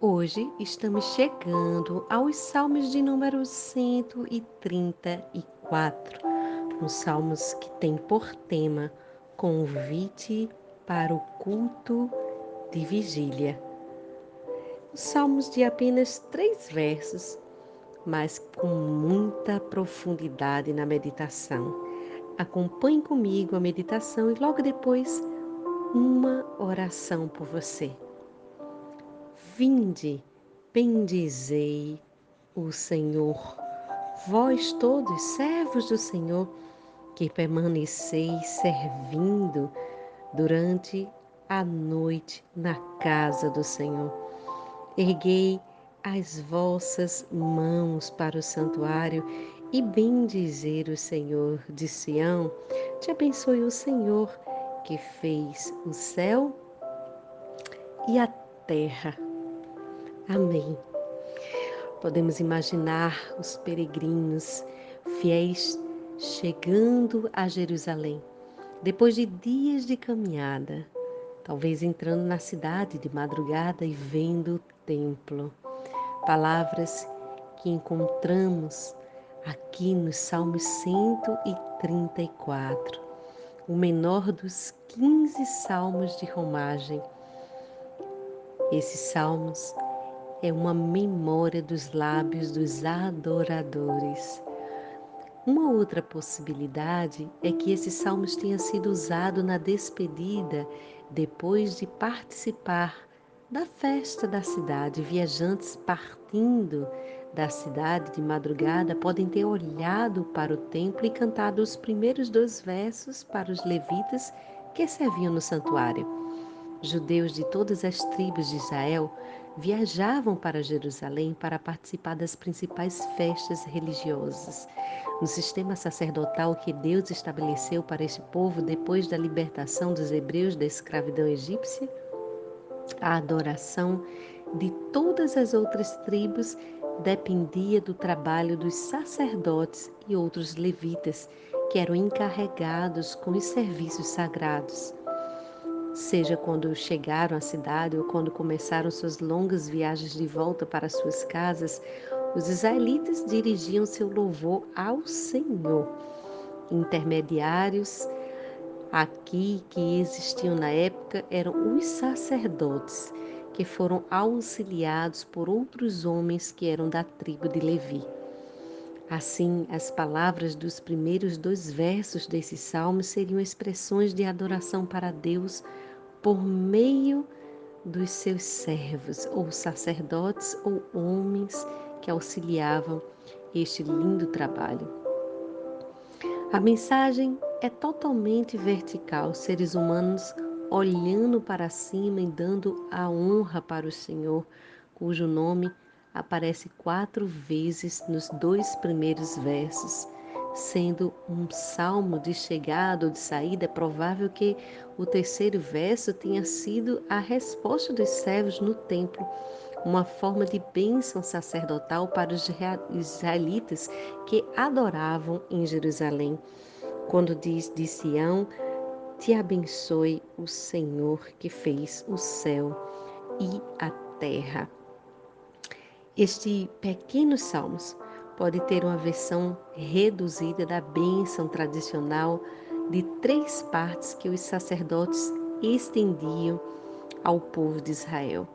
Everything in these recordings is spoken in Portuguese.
Hoje estamos chegando aos Salmos de número 134, os salmos que tem por tema convite para o culto de vigília. Os salmos de apenas três versos, mas com muita profundidade na meditação. Acompanhe comigo a meditação e logo depois uma oração por você. Vinde, bendizei o Senhor, vós todos servos do Senhor, que permaneceis servindo durante a noite na casa do Senhor. Erguei as vossas mãos para o santuário e bendizer o Senhor de Sião. Te abençoe o Senhor que fez o céu e a terra. Amém. Podemos imaginar os peregrinos fiéis chegando a Jerusalém, depois de dias de caminhada, talvez entrando na cidade de madrugada e vendo o templo. Palavras que encontramos aqui no Salmo 134 o menor dos 15 salmos de romagem. Esses salmos é uma memória dos lábios dos adoradores. Uma outra possibilidade é que esses salmos tenham sido usados na despedida depois de participar da festa da cidade, viajantes partindo da cidade de madrugada podem ter olhado para o templo e cantado os primeiros dois versos para os levitas que serviam no santuário. Judeus de todas as tribos de Israel viajavam para Jerusalém para participar das principais festas religiosas. No sistema sacerdotal que Deus estabeleceu para este povo depois da libertação dos hebreus da escravidão egípcia, a adoração de todas as outras tribos dependia do trabalho dos sacerdotes e outros levitas que eram encarregados com os serviços sagrados. Seja quando chegaram à cidade ou quando começaram suas longas viagens de volta para suas casas, os israelitas dirigiam seu louvor ao Senhor. Intermediários aqui que existiam na época eram os sacerdotes que foram auxiliados por outros homens que eram da tribo de Levi. Assim, as palavras dos primeiros dois versos desse salmo seriam expressões de adoração para Deus por meio dos seus servos, ou sacerdotes ou homens que auxiliavam este lindo trabalho. A mensagem é totalmente vertical. Seres humanos olhando para cima e dando a honra para o Senhor, cujo nome aparece quatro vezes nos dois primeiros versos. Sendo um salmo de chegada ou de saída, é provável que o terceiro verso tenha sido a resposta dos servos no templo, uma forma de bênção sacerdotal para os israelitas que adoravam em Jerusalém. Quando diz de Sião, te abençoe o Senhor que fez o céu e a terra. Este pequeno salmos pode ter uma versão reduzida da bênção tradicional de três partes que os sacerdotes estendiam ao povo de Israel.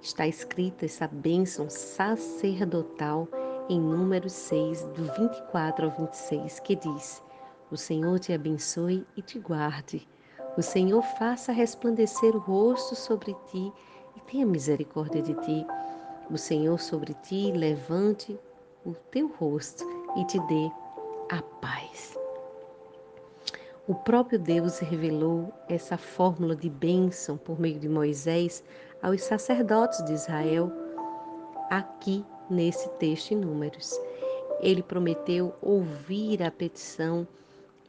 Está escrita essa bênção sacerdotal em Números 6, do 24 ao 26, que diz: o Senhor te abençoe e te guarde. O Senhor faça resplandecer o rosto sobre ti e tenha misericórdia de ti. O Senhor sobre ti levante o teu rosto e te dê a paz. O próprio Deus revelou essa fórmula de bênção por meio de Moisés aos sacerdotes de Israel, aqui nesse texto em Números. Ele prometeu ouvir a petição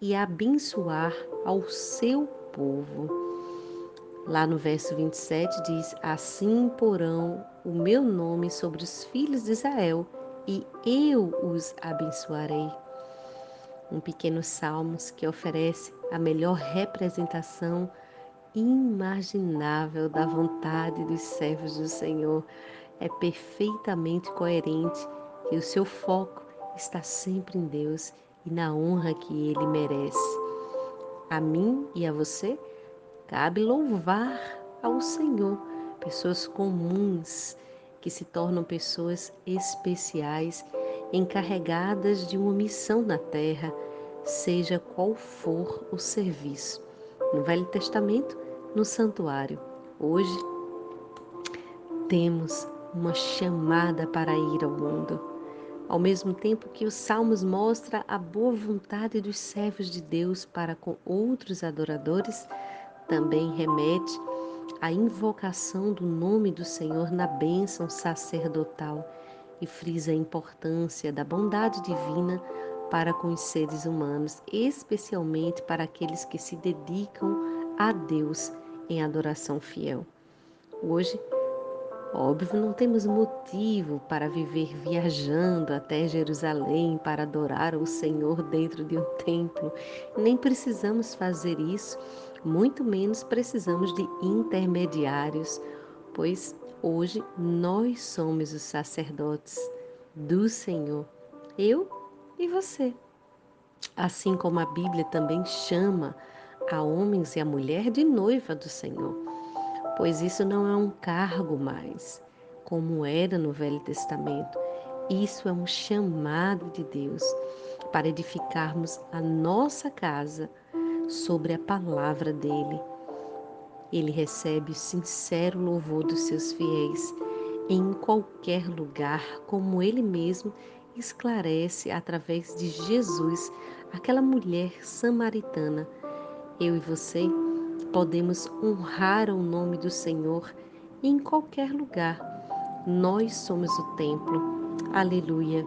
e abençoar ao seu povo. Lá no verso 27 diz: Assim porão o meu nome sobre os filhos de Israel e eu os abençoarei um pequeno salmos que oferece a melhor representação imaginável da vontade dos servos do Senhor. É perfeitamente coerente e o seu foco está sempre em Deus e na honra que ele merece. A mim e a você cabe louvar ao Senhor pessoas comuns que se tornam pessoas especiais encarregadas de uma missão na terra, seja qual for o serviço. No Velho Testamento, no santuário. Hoje, temos uma chamada para ir ao mundo. Ao mesmo tempo que os Salmos mostra a boa vontade dos servos de Deus para com outros adoradores, também remete à invocação do nome do Senhor na bênção sacerdotal e frisa a importância da bondade divina para com os seres humanos, especialmente para aqueles que se dedicam a Deus em adoração fiel. Hoje, óbvio, não temos motivo para viver viajando até Jerusalém para adorar o Senhor dentro de um templo, nem precisamos fazer isso, muito menos precisamos de intermediários, pois Hoje nós somos os sacerdotes do Senhor, eu e você. Assim como a Bíblia também chama a homens e a mulher de noiva do Senhor, pois isso não é um cargo mais, como era no Velho Testamento. Isso é um chamado de Deus para edificarmos a nossa casa sobre a palavra dele ele recebe o sincero louvor dos seus fiéis em qualquer lugar, como ele mesmo esclarece através de Jesus, aquela mulher samaritana. Eu e você podemos honrar o nome do Senhor em qualquer lugar. Nós somos o templo. Aleluia.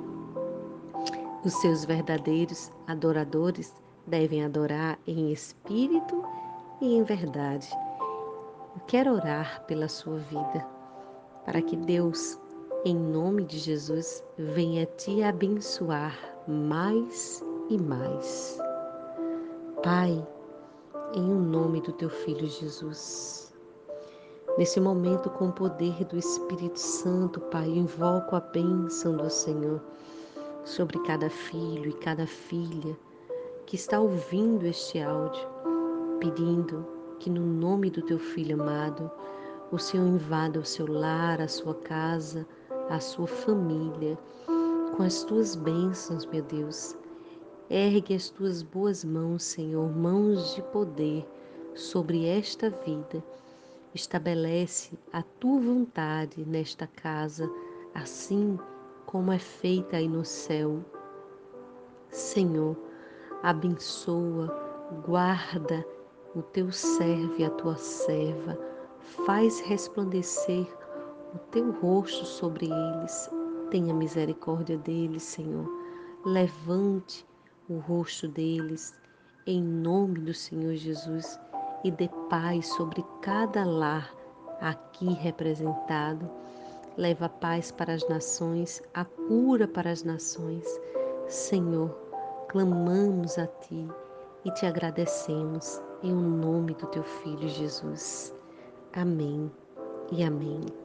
Os seus verdadeiros adoradores devem adorar em espírito e em verdade. Eu quero orar pela sua vida, para que Deus, em nome de Jesus, venha te abençoar mais e mais. Pai, em o nome do teu filho Jesus, nesse momento, com o poder do Espírito Santo, Pai, invoco a bênção do Senhor sobre cada filho e cada filha que está ouvindo este áudio, pedindo que no nome do teu filho amado, o Senhor invada o seu lar, a sua casa, a sua família, com as tuas bênçãos, meu Deus. Ergue as tuas boas mãos, Senhor, mãos de poder sobre esta vida. Estabelece a tua vontade nesta casa, assim como é feita aí no céu. Senhor, abençoa, guarda o teu servo e a tua serva, faz resplandecer o teu rosto sobre eles. Tenha misericórdia deles, Senhor. Levante o rosto deles em nome do Senhor Jesus e dê paz sobre cada lar aqui representado. Leva paz para as nações, a cura para as nações. Senhor, clamamos a Ti e te agradecemos em nome do teu filho Jesus. Amém e amém.